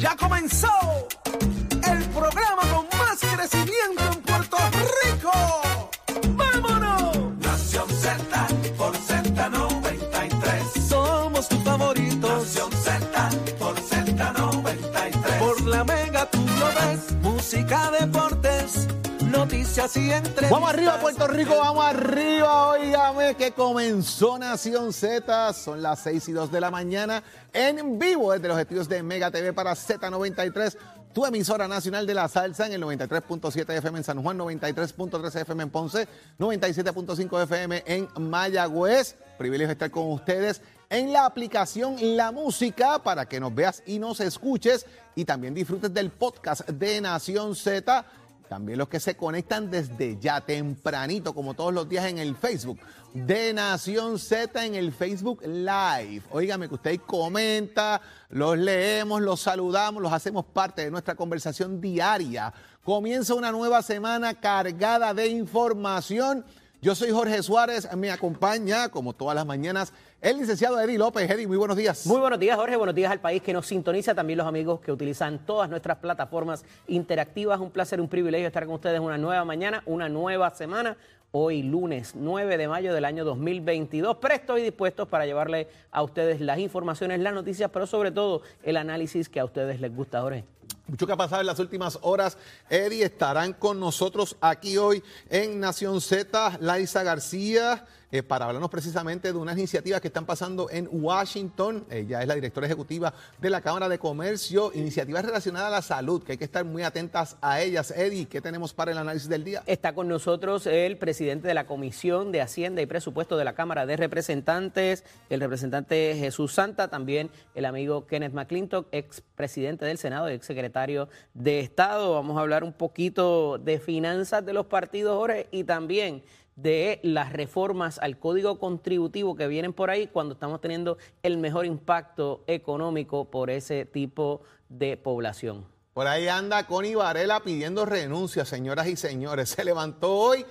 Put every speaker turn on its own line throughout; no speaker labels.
Ya comenzó el programa con más crecimiento
Vamos arriba, Puerto Rico, vamos arriba. Óigame que comenzó Nación Z. Son las 6 y 2 de la mañana en vivo desde los estudios de Mega TV para Z93. Tu emisora nacional de la salsa en el 93.7 FM en San Juan, 93.3 FM en Ponce, 97.5 FM en Mayagüez. Privilegio estar con ustedes en la aplicación La Música para que nos veas y nos escuches y también disfrutes del podcast de Nación Z. También los que se conectan desde ya tempranito, como todos los días en el Facebook de Nación Z en el Facebook Live. Óigame que usted comenta, los leemos, los saludamos, los hacemos parte de nuestra conversación diaria. Comienza una nueva semana cargada de información. Yo soy Jorge Suárez, me acompaña, como todas las mañanas, el licenciado Eddie López. Eddie, muy buenos días.
Muy buenos días, Jorge. Buenos días al país que nos sintoniza, también los amigos que utilizan todas nuestras plataformas interactivas. Un placer, un privilegio estar con ustedes una nueva mañana, una nueva semana. Hoy lunes 9 de mayo del año 2022, prestos y dispuestos para llevarle a ustedes las informaciones, las noticias, pero sobre todo el análisis que a ustedes les gusta, Jorge.
Mucho que ha pasado en las últimas horas. Eddie estarán con nosotros aquí hoy en Nación Z, Laisa García, eh, para hablarnos precisamente de unas iniciativas que están pasando en Washington. Ella es la directora ejecutiva de la Cámara de Comercio, iniciativas relacionadas a la salud, que hay que estar muy atentas a ellas. Eddie, ¿qué tenemos para el análisis del día?
Está con nosotros el presidente de la Comisión de Hacienda y Presupuesto de la Cámara de Representantes, el representante Jesús Santa, también el amigo Kenneth McClintock, ex presidente del Senado y ex secretario de Estado. Vamos a hablar un poquito de finanzas de los partidos, Jorge, y también de las reformas al código contributivo que vienen por ahí cuando estamos teniendo el mejor impacto económico por ese tipo de población.
Por ahí anda Connie Varela pidiendo renuncia, señoras y señores. Se levantó hoy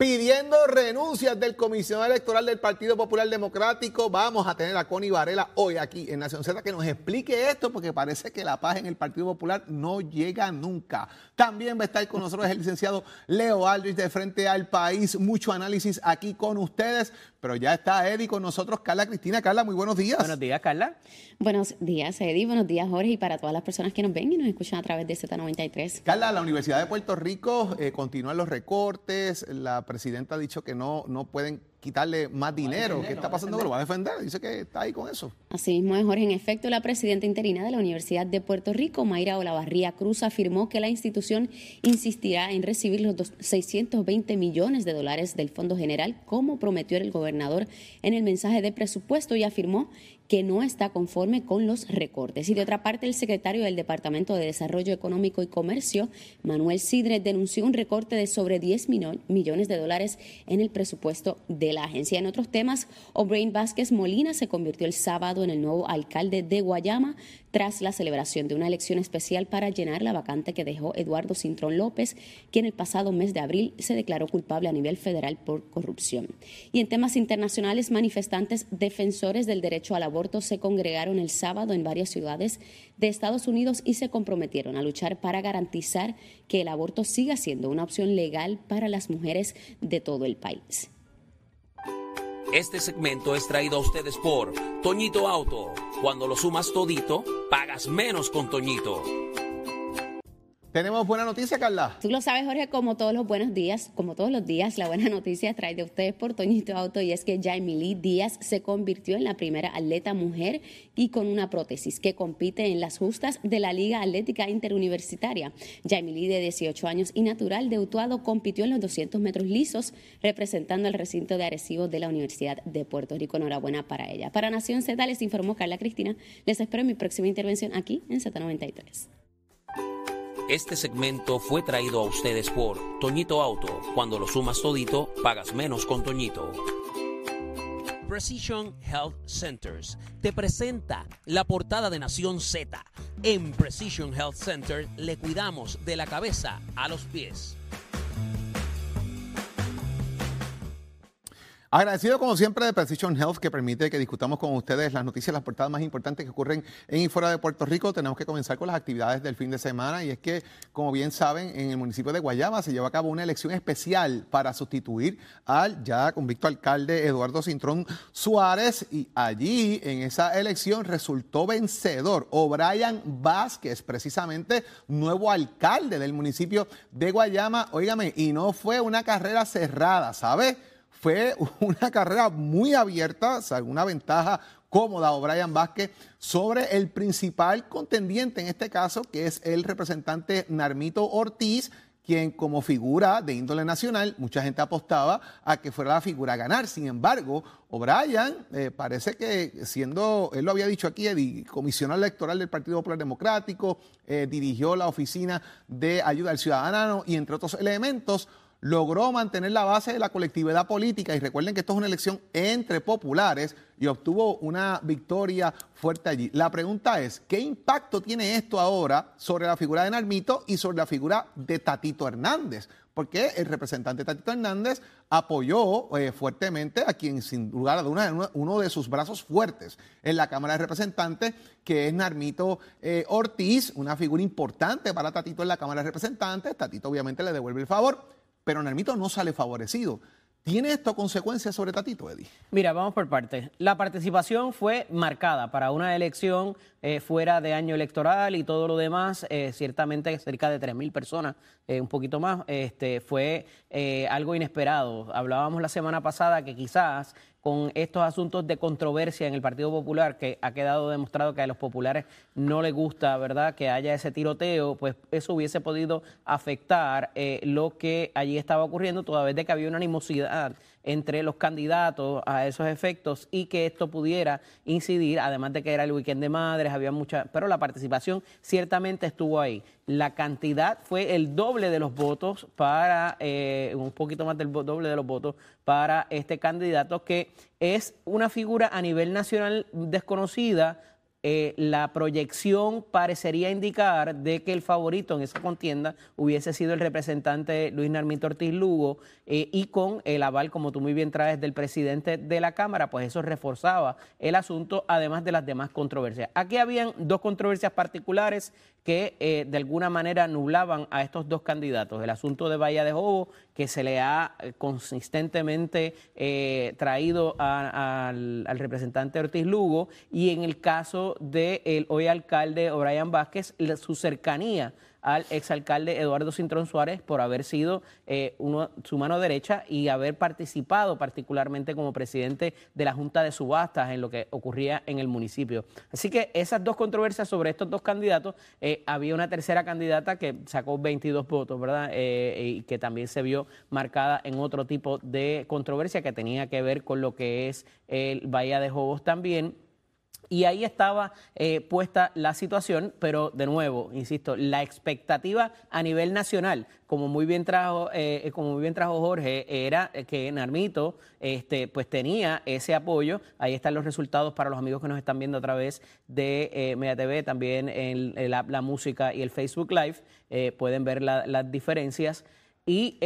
pidiendo renuncias del comisionado electoral del Partido Popular Democrático. Vamos a tener a Connie Varela hoy aquí en Nación Z que nos explique esto porque parece que la paz en el Partido Popular no llega nunca. También va a estar con nosotros el licenciado Leo Aldrich de Frente al País. Mucho análisis aquí con ustedes, pero ya está Eddie con nosotros, Carla Cristina. Carla, muy buenos días.
Buenos días, Carla.
Buenos días, Eddie. Buenos días, Jorge. Y para todas las personas que nos ven y nos escuchan a través de Z93.
Carla, la Universidad de Puerto Rico eh, continúan los recortes. La presidenta ha dicho que no, no pueden quitarle más dinero. ¿Qué está pasando? Lo va a defender. Dice que está ahí con eso.
Así mismo es, Jorge. En efecto, la presidenta interina de la Universidad de Puerto Rico, Mayra Olavarría Cruz, afirmó que la institución insistirá en recibir los dos- 620 millones de dólares del Fondo General, como prometió el gobernador en el mensaje de presupuesto, y afirmó que no está conforme con los recortes. Y de otra parte, el secretario del Departamento de Desarrollo Económico y Comercio, Manuel Sidre, denunció un recorte de sobre 10 mino- millones de dólares en el presupuesto de la agencia. En otros temas, O'Brien Vázquez Molina se convirtió el sábado en el nuevo alcalde de Guayama tras la celebración de una elección especial para llenar la vacante que dejó Eduardo Cintrón López, quien el pasado mes de abril se declaró culpable a nivel federal por corrupción. Y en temas internacionales, manifestantes defensores del derecho al aborto se congregaron el sábado en varias ciudades de Estados Unidos y se comprometieron a luchar para garantizar que el aborto siga siendo una opción legal para las mujeres de todo el país.
Este segmento es traído a ustedes por Toñito Auto. Cuando lo sumas todito, pagas menos con Toñito.
Tenemos buena noticia, Carla.
Tú lo sabes, Jorge, como todos los buenos días, como todos los días, la buena noticia trae de ustedes por Toñito Auto y es que Jaime Lee Díaz se convirtió en la primera atleta mujer y con una prótesis que compite en las justas de la Liga Atlética Interuniversitaria. Jaime Lee, de 18 años y natural de Utuado, compitió en los 200 metros lisos representando al recinto de Arecibo de la Universidad de Puerto Rico. Enhorabuena para ella. Para Nación Z les informó Carla Cristina. Les espero en mi próxima intervención aquí en Z93.
Este segmento fue traído a ustedes por Toñito Auto. Cuando lo sumas todito, pagas menos con Toñito. Precision Health Centers te presenta la portada de Nación Z. En Precision Health Center le cuidamos de la cabeza a los pies.
Agradecido como siempre de Precision Health que permite que discutamos con ustedes las noticias, las portadas más importantes que ocurren en y fuera de Puerto Rico. Tenemos que comenzar con las actividades del fin de semana y es que, como bien saben, en el municipio de Guayama se lleva a cabo una elección especial para sustituir al ya convicto alcalde Eduardo Cintrón Suárez y allí en esa elección resultó vencedor O'Brien Vázquez, precisamente nuevo alcalde del municipio de Guayama. Óigame, y no fue una carrera cerrada, ¿sabe? Fue una carrera muy abierta, o una ventaja cómoda O'Brien Vázquez sobre el principal contendiente en este caso, que es el representante Narmito Ortiz, quien como figura de índole nacional, mucha gente apostaba a que fuera la figura a ganar. Sin embargo, O'Brien eh, parece que siendo, él lo había dicho aquí, comisionado electoral del Partido Popular Democrático, eh, dirigió la oficina de ayuda al ciudadano y entre otros elementos, logró mantener la base de la colectividad política y recuerden que esto es una elección entre populares y obtuvo una victoria fuerte allí. La pregunta es, ¿qué impacto tiene esto ahora sobre la figura de Narmito y sobre la figura de Tatito Hernández? Porque el representante Tatito Hernández apoyó eh, fuertemente a quien sin lugar a dudas uno de sus brazos fuertes en la Cámara de Representantes, que es Narmito eh, Ortiz, una figura importante para Tatito en la Cámara de Representantes. Tatito obviamente le devuelve el favor pero Narmito no sale favorecido. ¿Tiene esto consecuencias sobre Tatito, Eddie?
Mira, vamos por partes. La participación fue marcada para una elección eh, fuera de año electoral y todo lo demás, eh, ciertamente cerca de 3.000 personas, eh, un poquito más, este, fue algo inesperado. Hablábamos la semana pasada que quizás con estos asuntos de controversia en el Partido Popular, que ha quedado demostrado que a los populares no les gusta, ¿verdad?, que haya ese tiroteo, pues eso hubiese podido afectar eh, lo que allí estaba ocurriendo, toda vez de que había una animosidad entre los candidatos a esos efectos y que esto pudiera incidir, además de que era el weekend de madres, había mucha, pero la participación ciertamente estuvo ahí. La cantidad fue el doble de los votos para, eh, un poquito más del doble de los votos para este candidato que es una figura a nivel nacional desconocida eh, la proyección parecería indicar de que el favorito en esa contienda hubiese sido el representante Luis Narmito Ortiz Lugo eh, y con el aval, como tú muy bien traes, del presidente de la Cámara, pues eso reforzaba el asunto, además de las demás controversias. Aquí habían dos controversias particulares que eh, de alguna manera nublaban a estos dos candidatos. El asunto de Bahía de Jobo, que se le ha consistentemente traído al, al representante Ortiz Lugo, y en el caso del hoy alcalde O'Brien Vázquez, su cercanía al exalcalde Eduardo Cintrón Suárez por haber sido eh, uno, su mano derecha y haber participado particularmente como presidente de la Junta de Subastas en lo que ocurría en el municipio. Así que esas dos controversias sobre estos dos candidatos, eh, había una tercera candidata que sacó 22 votos, ¿verdad? Eh, y que también se vio marcada en otro tipo de controversia que tenía que ver con lo que es el Bahía de Jobos también y ahí estaba eh, puesta la situación, pero de nuevo, insisto, la expectativa a nivel nacional, como muy bien trajo, eh, como muy bien trajo Jorge, era que Narmito este, pues tenía ese apoyo. Ahí están los resultados para los amigos que nos están viendo a través de eh, también en, la, música y el Facebook Live. Eh, pueden ver las diferencias. Y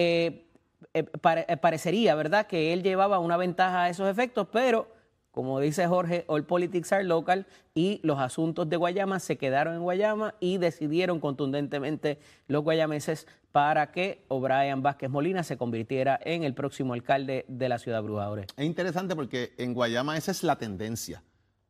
parecería, ¿verdad?, que él llevaba una ventaja a esos efectos, pero como dice Jorge, all politics are local y los asuntos de Guayama se quedaron en Guayama y decidieron contundentemente los guayameses para que O'Brien Vázquez Molina se convirtiera en el próximo alcalde de la ciudad de
Es interesante porque en Guayama esa es la tendencia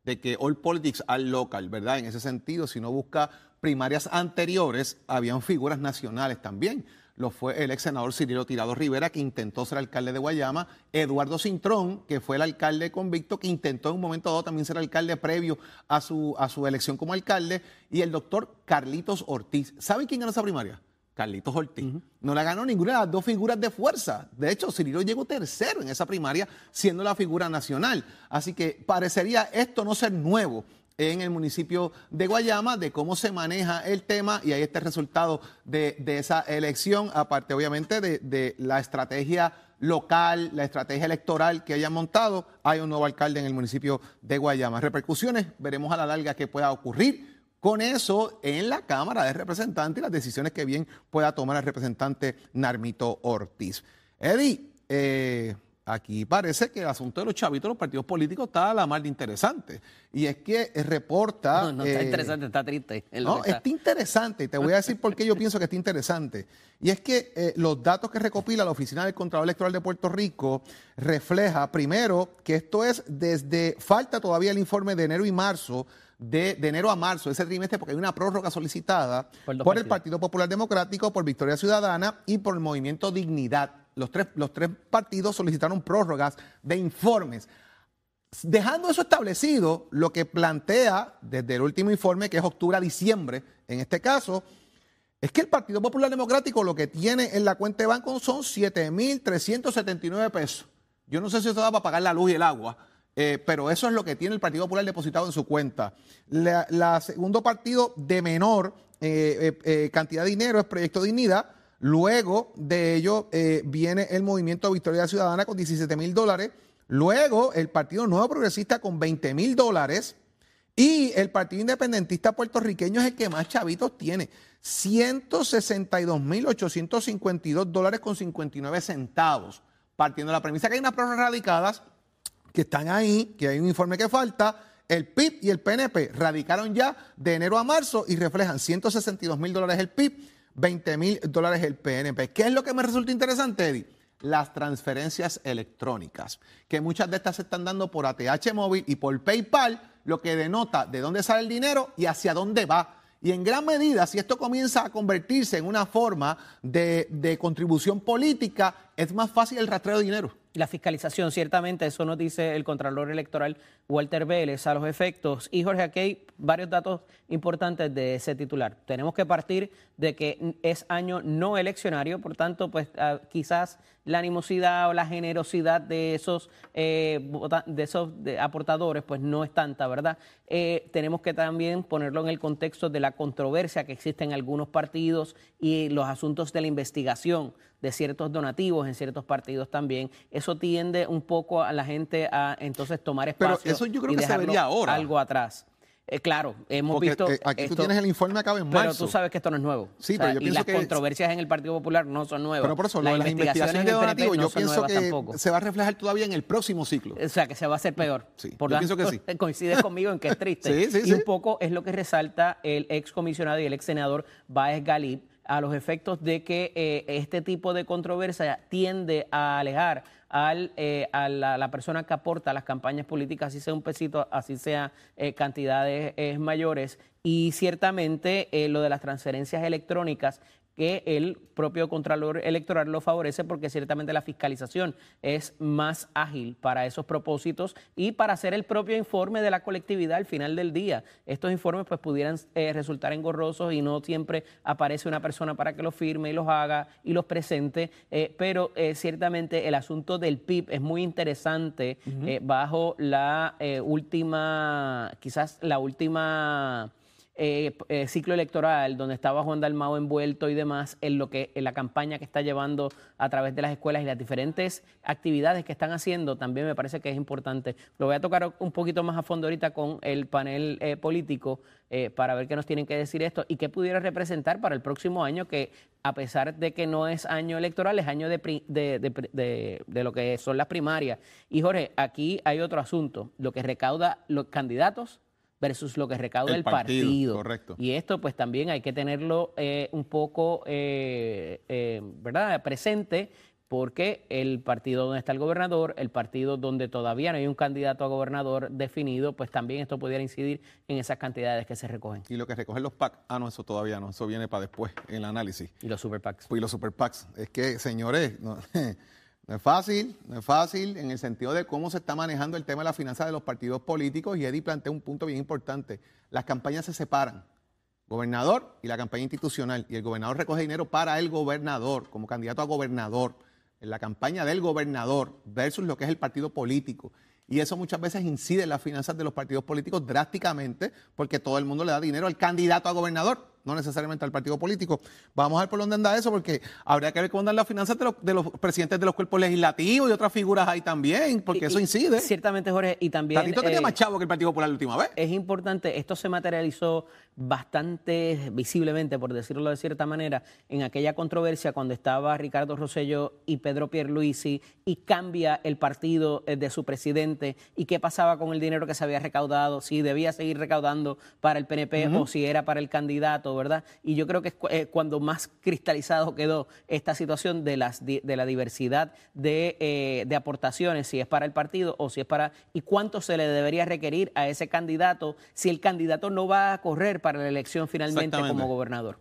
de que all politics are local, ¿verdad? En ese sentido, si no busca primarias anteriores, habían figuras nacionales también lo fue el ex senador Cirilo Tirado Rivera, que intentó ser alcalde de Guayama, Eduardo Cintrón, que fue el alcalde convicto, que intentó en un momento dado también ser alcalde previo a su, a su elección como alcalde, y el doctor Carlitos Ortiz. ¿Saben quién ganó esa primaria? Carlitos Ortiz. No la ganó ninguna de las dos figuras de fuerza. De hecho, Cirilo llegó tercero en esa primaria, siendo la figura nacional. Así que parecería esto no ser nuevo en el municipio de Guayama, de cómo se maneja el tema y ahí está el resultado de, esa elección, aparte obviamente de, la estrategia local, la estrategia electoral que hayan montado, hay un nuevo alcalde en el municipio de Guayama. Repercusiones, veremos a la larga qué pueda ocurrir con eso en la Cámara de Representantes y las decisiones que bien pueda tomar el representante Narmito Ortiz. Eddie, eh, aquí parece que el asunto de los chavitos, los partidos políticos, está a la mar de interesante. Y es que reporta.
No, no está
eh,
interesante, está triste. es
No,
está.
está interesante. y Te voy a decir por qué yo pienso que está interesante. Y es que eh, los datos que recopila la Oficina del Contralor Electoral de Puerto Rico refleja, primero, que esto es desde, falta todavía el informe de enero y marzo, de, de enero a marzo, ese trimestre, porque hay una prórroga solicitada
Por
el. Partido Popular Democrático, por Victoria Ciudadana y por el Movimiento Dignidad. Los tres, los tres partidos solicitaron prórrogas de informes. Dejando eso establecido, lo que plantea desde el último informe, que es octubre a diciembre, en este caso, es que el Partido Popular Democrático lo que tiene en la cuenta de banco son 7.379 pesos. Yo no sé si eso da para pagar la luz y el agua, eh, pero eso es lo que tiene el Partido Popular depositado en su cuenta. La, la segundo partido de menor eh, eh, cantidad de dinero es Proyecto Dignidad. Luego de ello eh, viene el Movimiento Victoria Ciudadana con 17 mil dólares. Luego el Partido Nuevo Progresista con 20 mil dólares. Y el Partido Independentista puertorriqueño es el que más chavitos tiene. 162.852 dólares con 59 centavos. Partiendo de la premisa que hay unas pruebas radicadas que están ahí, que hay un informe que falta. El PIB y el PNP radicaron ya de enero a marzo y reflejan 162 mil dólares el PIB, 20 mil dólares el PNP. ¿Qué es lo que me resulta interesante, Eddie? Las transferencias electrónicas, que muchas de estas se están dando por ATH móvil y por PayPal, lo que denota de dónde sale el dinero y hacia dónde va. Y en gran medida, si esto comienza a convertirse en una forma de, de contribución política, es más fácil el rastreo de dinero.
La fiscalización, ciertamente, eso nos dice el Contralor Electoral Walter Vélez a los efectos. Y Jorge, aquí hay varios datos importantes de ese titular. Tenemos que partir de que es año no eleccionario, por tanto, pues ah, quizás la animosidad o la generosidad de esos, eh, de esos aportadores, pues no es tanta, ¿verdad? Eh, tenemos que también ponerlo en el contexto de la controversia que existe en algunos partidos y los asuntos de la investigación de ciertos donativos en ciertos partidos también. Eso tiende un poco a la gente a entonces tomar
Pero
espacio
eso yo creo
y
que se vería ahora.
algo atrás. Eh, claro, hemos
Porque,
visto
eh, aquí tú tienes el informe acaba en
pero
marzo.
tú sabes que esto no es nuevo.
Sí,
O
pero
sea,
yo
y
pienso
las
que-
controversias en el Partido Popular no son nuevas.
Pero por eso, lo de las investigaciones
en
de donativos,
no
yo
son
pienso que
tampoco.
se va a reflejar todavía en el próximo ciclo.
O sea, que se va a hacer peor.
Sí,
Por
yo
tanto,
pienso que sí.
Coincides conmigo en que es triste.
Sí, sí,
y un poco es lo que resalta el ex comisionado y el ex senador Baez Galip a los efectos de que eh, este tipo de controversia tiende a alejar al, eh, a la, persona que aporta las campañas políticas, así sea un pesito, así sea eh, cantidades mayores. Y ciertamente lo de las transferencias electrónicas que el propio Contralor Electoral lo favorece porque ciertamente la fiscalización es más ágil para esos propósitos y para hacer el propio informe de la colectividad al final del día. Estos informes pues pudieran eh, resultar engorrosos y no siempre aparece una persona para que los firme y los haga y los presente, eh, pero eh, ciertamente el asunto del PIB es muy interesante eh, bajo la última, quizás la última eh, eh, ciclo electoral donde estaba Juan Dalmao envuelto y demás en lo que en la campaña que está llevando a través de las escuelas y las diferentes actividades que están haciendo también me parece que es importante. Lo voy a tocar un poquito más a fondo ahorita con el panel eh, político eh, para ver qué nos tienen que decir esto y qué pudiera representar para el próximo año que a pesar de que no es año electoral es año de, de, de- de lo que son las primarias. Y Jorge, aquí hay otro asunto, lo que recauda los candidatos versus lo que recauda
El
el,
partido,
partido.
correcto.
Y esto pues también hay que tenerlo eh, un poco, eh, eh, ¿verdad?, presente porque el partido donde está el gobernador, el partido donde todavía no hay un candidato a gobernador definido, pues también esto pudiera incidir en esas cantidades que se recogen.
Y lo que recogen los PAC, ah, no, eso todavía no, eso viene para después, en el análisis.
Y los super PACs.
Pues y los super PACs. Es que, señores, no, no es fácil, no es fácil en el sentido de cómo se está manejando el tema de la finanza de los partidos políticos. Y Eddie plantea un punto bien importante. Las campañas se separan. Gobernador y la campaña institucional. Y el gobernador recoge dinero para el gobernador, como candidato a gobernador. En la campaña del gobernador versus lo que es el partido político. Y eso muchas veces incide en las finanzas de los partidos políticos drásticamente porque todo el mundo le da dinero al candidato a gobernador no necesariamente al partido político. Vamos a ver por dónde anda eso, porque habría que ver cómo andan las finanzas de los, de los presidentes de los cuerpos legislativos y otras figuras ahí también, porque eso incide.
Ciertamente, Jorge, y también...
Tatito tenía
eh,
más chavo que el Partido Popular la última vez.
Es importante, esto se materializó bastante visiblemente, por decirlo de cierta manera, en aquella controversia cuando estaba Ricardo Rosello y Pedro Pierluisi y cambia el partido eh, de su presidente y qué pasaba con el dinero que se había recaudado, si debía seguir recaudando para el PNP o si era para el candidato, ¿verdad? Y yo creo que es eh, cuando más cristalizado quedó esta situación de, las, de la diversidad de, eh, de aportaciones, si es para el partido o si es para... y cuánto se le debería requerir a ese candidato si el candidato no va a correr para la elección finalmente como gobernador.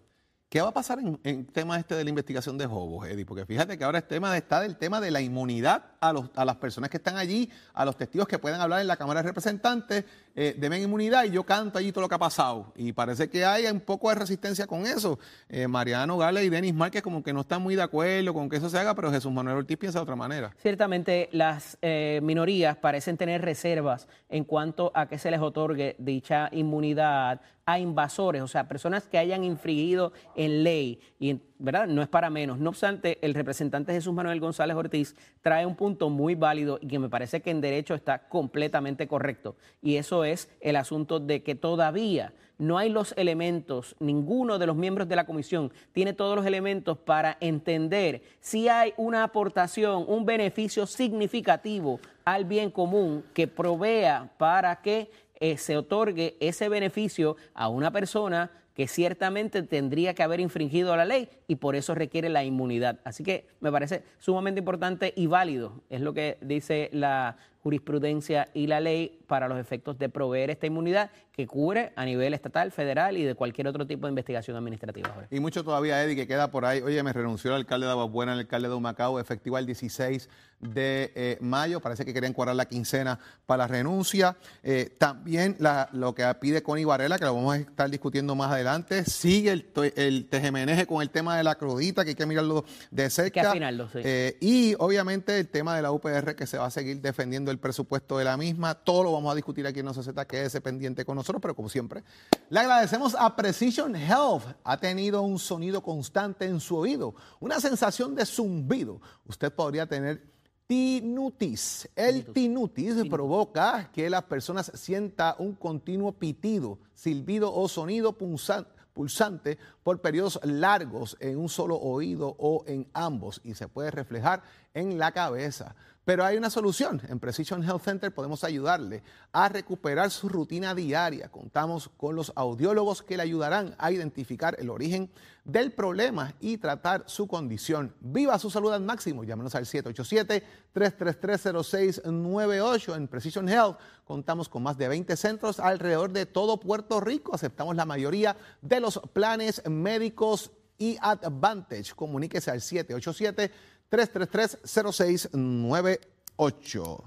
¿Qué va a pasar en, el tema este de la investigación de Jobos, Eddie? Porque fíjate que ahora el tema está del tema de la inmunidad a, los, a las personas que están allí, a los testigos que pueden hablar en la Cámara de Representantes, eh, deben inmunidad y yo canto allí todo lo que ha pasado. Y parece que hay un poco de resistencia con eso. Eh, Mariano Gale y Denis Márquez como que no están muy de acuerdo con que eso se haga, pero Jesús Manuel Ortiz piensa de otra manera.
Ciertamente las eh, minorías parecen tener reservas en cuanto a que se les otorgue dicha inmunidad a invasores, o sea, personas que hayan infringido en ley, y ¿verdad? No es para menos. No obstante, el representante Jesús Manuel González Ortiz trae un punto muy válido y que me parece que en derecho está completamente correcto, y eso es el asunto de que todavía no hay los elementos, ninguno de los miembros de la comisión tiene todos los elementos para entender si hay una aportación, un beneficio significativo al bien común que provea para que eh, se otorgue ese beneficio a una persona que ciertamente tendría que haber infringido la ley y por eso requiere la inmunidad. Así que me parece sumamente importante y válido, es lo que dice la jurisprudencia y la ley para los efectos de proveer esta inmunidad que cubre a nivel estatal, federal y de cualquier otro tipo de investigación administrativa.
Y mucho todavía, Eddie, que queda por ahí. Oye, me renunció el alcalde de Aguabuena, el alcalde de Humacao, efectivo el 16 de eh, mayo. Parece que querían cuadrar la quincena para la renuncia. Eh, también lo que pide Connie Varela, que lo vamos a estar discutiendo más adelante. Sigue el, el TGMNG con el tema de la crudita, que hay que mirarlo de cerca. Eh, y obviamente el tema de la UPR, que se va a seguir defendiendo el presupuesto de la misma. Todo lo vamos a discutir aquí en No Se quédese pendiente con nosotros, pero como siempre, le agradecemos a Precision Health. Ha tenido un sonido constante en su oído, una sensación de zumbido. Usted podría tener tinutis. El tinutis provoca que las personas sientan un continuo pitido, silbido o sonido pulsante por periodos largos en un solo oído o en ambos y se puede reflejar en la cabeza. Pero hay una solución. En Precision Health Center podemos ayudarle a recuperar su rutina diaria. Contamos con los audiólogos que le ayudarán a identificar el origen del problema y tratar su condición. Viva su salud al máximo. Llámenos al 787-333-0698. En Precision Health contamos con más de 20 centros alrededor de todo Puerto Rico. Aceptamos la mayoría de los planes médicos y Advantage. Comuníquese al 787 333-0698.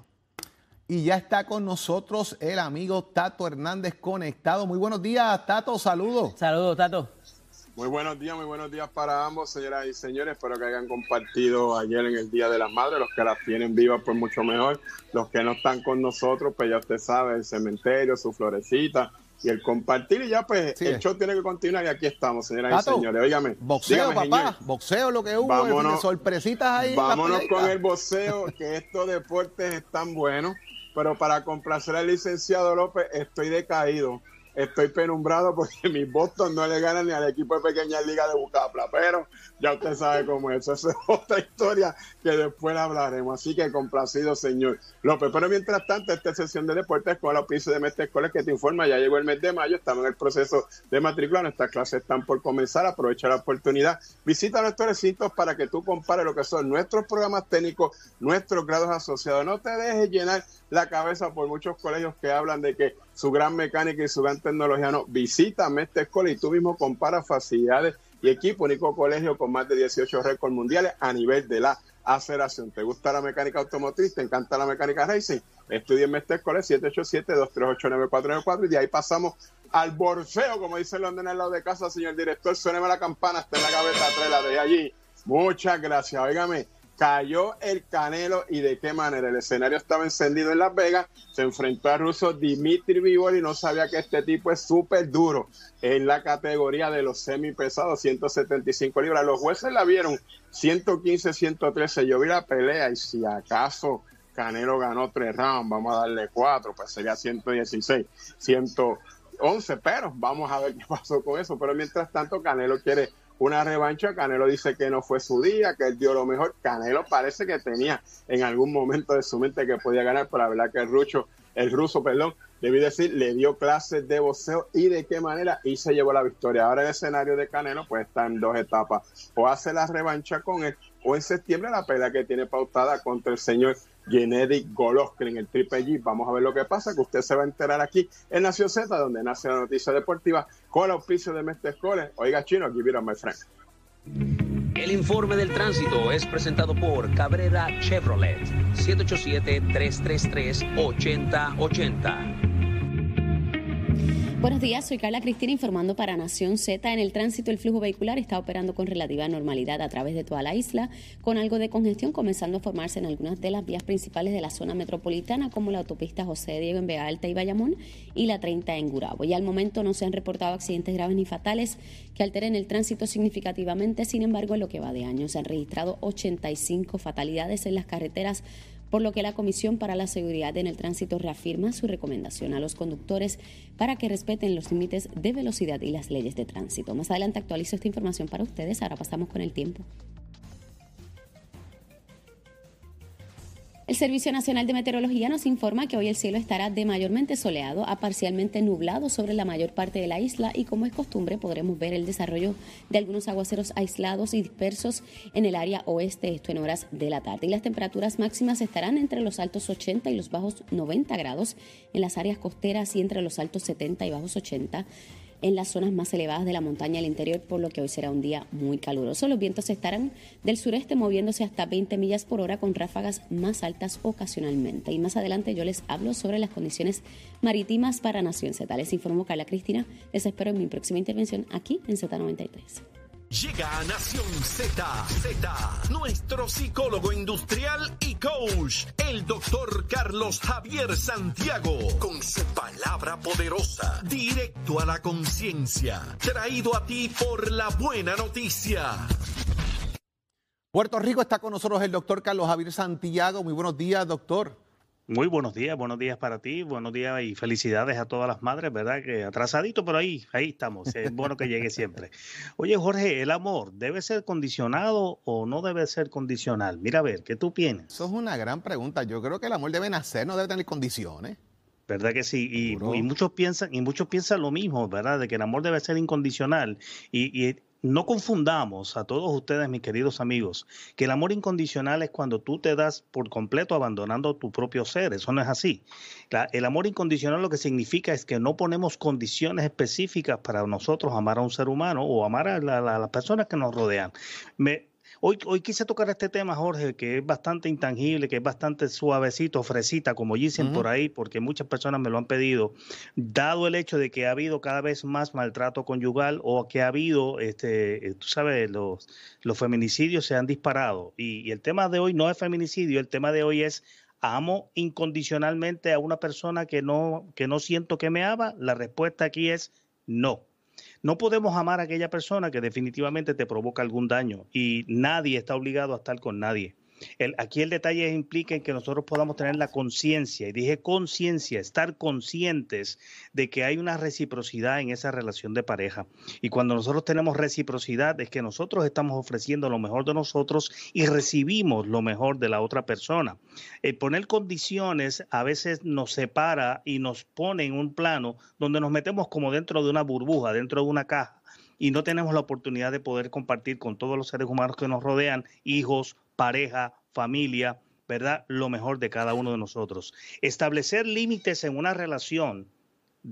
Y ya está con nosotros el amigo Tato Hernández conectado. Muy buenos días, Tato. Saludos.
Saludos, Tato.
Muy buenos días, muy buenos días para ambos, señoras y señores. Espero que hayan compartido ayer en el Día de las Madres. Los que las tienen vivas, pues mucho mejor. Los que no están con nosotros, pues ya usted sabe, el cementerio, su florecita, y el compartir y ya pues el show tiene que continuar y aquí estamos, señoras y señores. Óigame.
Boxeo, papá. Boxeo lo que hubo. Vámonos, sorpresitas ahí.
Vámonos con el boxeo, que estos deportes están buenos, pero para complacer al licenciado López estoy decaído estoy penumbrado porque mis Boston no le ganan ni al equipo de pequeña liga de Bucapla, pero ya usted sabe cómo es, eso es otra historia que después hablaremos, así que complacido señor López, pero mientras tanto esta sesión de deportes con la piso de Mestre Escuela que te informa, ya llegó el mes de mayo, estamos en el proceso de matrícula, nuestras clases están por comenzar, aprovecha la oportunidad, visita nuestros recintos para que tú compares lo que son nuestros programas técnicos, nuestros grados asociados, no te dejes llenar la cabeza por muchos colegios que hablan de que su gran mecánica y su gran tecnología no. Visita esta escuela y tú mismo compara facilidades y equipo, único colegio con más de 18 récords mundiales a nivel de la aceleración. ¿Te gusta la mecánica automotriz? ¿Te encanta la mecánica racing? Estudia en esta escuela 787-238-9494 y de ahí pasamos al borseo, como dice London al lado de casa, señor director. Suéneme la campana, está en la gaveta atrás, la de allí. Muchas gracias. Óigame, cayó el Canelo y de qué manera. El escenario estaba encendido en Las Vegas, se enfrentó al ruso Dimitri Vivol y no sabía que este tipo es súper duro en la categoría de los semipesados, 175 libras. Los jueces la vieron 115, 113. Yo vi la pelea y si acaso Canelo ganó tres rounds, vamos a darle cuatro, pues sería 116, 111, pero vamos a ver qué pasó con eso. Pero mientras tanto, Canelo quiere una revancha. Canelo dice que no fue su día, que él dio lo mejor. Canelo parece que tenía en algún momento de su mente que podía ganar, pero la verdad que el rucho, el ruso, perdón, debí decir, le dio clases de boxeo y de qué manera y se llevó la victoria. Ahora el escenario de Canelo pues está en dos etapas. O hace la revancha con él o en septiembre la pelea que tiene pautada contra el señor Gennady Golovkin el Triple G. Vamos a ver lo que pasa, que usted se va a enterar aquí en Nación Z, donde nace la noticia deportiva con el auspicio de Mestre Cole. Oiga, chino, aquí vieron, my friend.
El informe del tránsito es presentado por Cabrera Chevrolet, 787-333-8080.
Buenos días, soy Carla Cristina informando para Nación Z. En el tránsito, el flujo vehicular está operando con relativa normalidad a través de toda la isla, con algo de congestión comenzando a formarse en algunas de las vías principales de la zona metropolitana, como la autopista José Diego en Vega Alta y Bayamón y la 30 en Gurabo. Y al momento no se han reportado accidentes graves ni fatales que alteren el tránsito significativamente. Sin embargo, en lo que va de año se han registrado 85 fatalidades en las carreteras por lo que la Comisión para la Seguridad en el Tránsito reafirma su recomendación a los conductores para que respeten los límites de velocidad y las leyes de tránsito. Más adelante actualizo esta información para ustedes, ahora pasamos con el tiempo. El Servicio Nacional de Meteorología nos informa que hoy el cielo estará de mayormente soleado a parcialmente nublado sobre la mayor parte de la isla y como es costumbre podremos ver el desarrollo de algunos aguaceros aislados y dispersos en el área oeste, esto en horas de la tarde. Y las temperaturas máximas estarán entre los altos 80 y los bajos 90 grados en las áreas costeras y entre los altos 70 y bajos 80 en las zonas más elevadas de la montaña al interior, por lo que hoy será un día muy caluroso. Los vientos estarán del sureste moviéndose hasta 20 millas por hora con ráfagas más altas ocasionalmente. Y más adelante yo les hablo sobre las condiciones marítimas para Nación Z. Les informo Carla Cristina. Les espero en mi próxima intervención aquí en Z93.
Llega a Nación Z, Z, nuestro psicólogo industrial y coach, el doctor Carlos Javier Santiago, con su palabra poderosa, directo a la conciencia, traído a ti por la buena noticia.
Puerto Rico está con nosotros el doctor Carlos Javier Santiago. Muy buenos días, doctor.
Muy buenos días, buenos días para ti, buenos días y felicidades a todas las madres, ¿verdad? Que atrasadito, pero ahí, ahí estamos, es bueno que llegue siempre. Oye, Jorge, ¿el amor debe ser condicionado o no debe ser condicional? Mira, a ver, ¿qué tú piensas?
Eso es una gran pregunta. Yo creo que el amor debe nacer, no debe tener condiciones.
¿Verdad que sí? Y, y, muchos piensan, y muchos piensan lo mismo, ¿verdad? De que el amor debe ser incondicional. Y, y no confundamos a todos ustedes, mis queridos amigos, que el amor incondicional es cuando tú te das por completo abandonando tu propio ser. Eso no es así. el amor incondicional lo que significa es que no ponemos condiciones específicas para nosotros amar a un ser humano o amar a, las personas que nos rodean. Hoy, hoy quise tocar este tema, Jorge, que es bastante intangible, que es bastante suavecito, fresita, como dicen por ahí, porque muchas personas me lo han pedido, dado el hecho de que ha habido cada vez más maltrato conyugal o que ha habido, este, eh, tú sabes, los, los feminicidios se han disparado. Y, y el tema de hoy no es feminicidio, el tema de hoy es amo incondicionalmente a una persona que no, que no siento que me ama. La respuesta aquí es no. No podemos amar a aquella persona que definitivamente te provoca algún daño y nadie está obligado a estar con nadie. Aquí el detalle implica en que nosotros podamos tener la conciencia, y dije conciencia, estar conscientes de que hay una reciprocidad en esa relación de pareja. Y cuando nosotros tenemos reciprocidad es que nosotros estamos ofreciendo lo mejor de nosotros y recibimos lo mejor de la otra persona. El poner condiciones a veces nos separa y nos pone en un plano donde nos metemos como dentro de una burbuja, dentro de una caja y no tenemos la oportunidad de poder compartir con todos los seres humanos que nos rodean, hijos, pareja, familia, ¿verdad? Lo mejor de cada uno de nosotros. Establecer límites en una relación,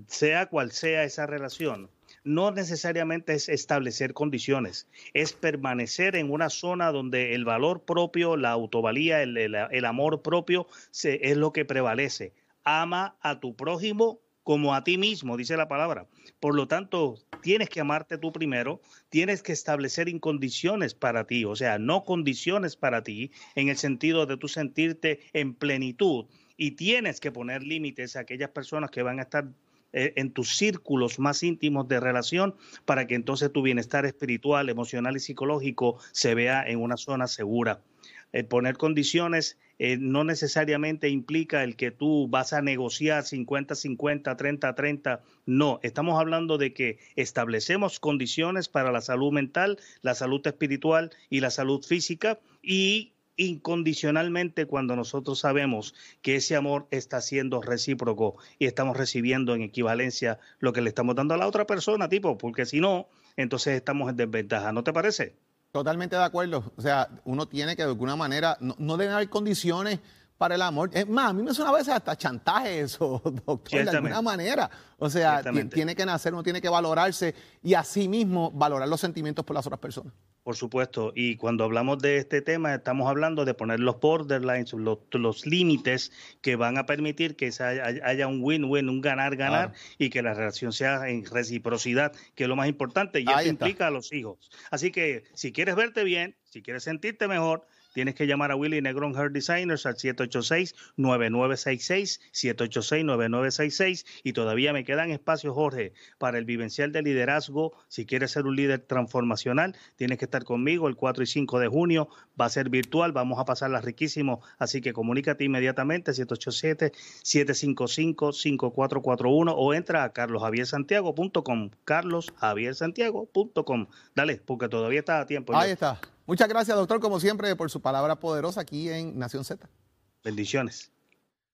sea cual sea esa relación, no necesariamente es establecer condiciones, es permanecer en una zona donde el valor propio, la autovalía, el, amor propio es lo que prevalece. Ama a tu prójimo como a ti mismo, dice la palabra. Por lo tanto, tienes que amarte tú primero, tienes que establecer incondiciones para ti, o sea, no condiciones para ti, en el sentido de tú sentirte en plenitud y tienes que poner límites a aquellas personas que van a estar eh, en tus círculos más íntimos de relación para que entonces tu bienestar espiritual, emocional y psicológico se vea en una zona segura. El poner condiciones eh, no necesariamente implica el que tú vas a negociar 50-50, 30-30. No, estamos hablando de que establecemos condiciones para la salud mental, la salud espiritual y la salud física y incondicionalmente cuando nosotros sabemos que ese amor está siendo recíproco y estamos recibiendo en equivalencia lo que le estamos dando a la otra persona, tipo, porque si no, entonces estamos en desventaja, ¿no te parece?
Totalmente de acuerdo. O sea, uno tiene que de alguna manera, no, no deben haber condiciones para el amor. Es más, a mí me suena a veces hasta chantaje eso, doctor, de alguna manera. O sea, tiene que nacer, uno tiene que valorarse y así mismo valorar los sentimientos por las otras personas.
Por supuesto, y cuando hablamos de este tema, estamos hablando de poner los borderlines, los, límites que van a permitir que haya, un win-win, un ganar-ganar y que la relación sea en reciprocidad, que es lo más importante, y eso implica a los hijos. Así que si quieres verte bien, si quieres sentirte mejor, Tienes que llamar a Willy Negron Hair Designers al 786-9966, 786-9966 y todavía me quedan espacios, Jorge, para el vivencial de liderazgo. Si quieres ser un líder transformacional, tienes que estar conmigo el 4 y 5 de junio. Va a ser virtual, vamos a pasarla riquísimo, así que comunícate inmediatamente 787-755-5441 o entra a carlosjaviersantiago.com, carlosjaviersantiago.com. Dale, porque todavía está a tiempo.
Ahí está. Muchas gracias, doctor, como siempre, por su palabra poderosa aquí en Nación Z.
Bendiciones.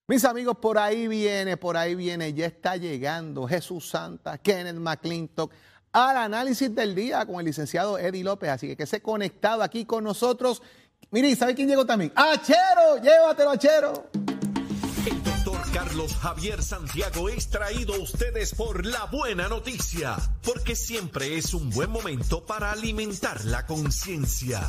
Mis amigos, por ahí viene, por ahí viene, ya está llegando Jesús Santa, Kenneth McClintock, al análisis del día con el licenciado Eddie López. Así que que se conectado aquí con nosotros. Mire, ¿sabe quién llegó también? ¡Achero! ¡Llévatelo, Achero!
Carlos Javier Santiago es traído a ustedes por la buena noticia, porque siempre es un buen momento para alimentar la conciencia.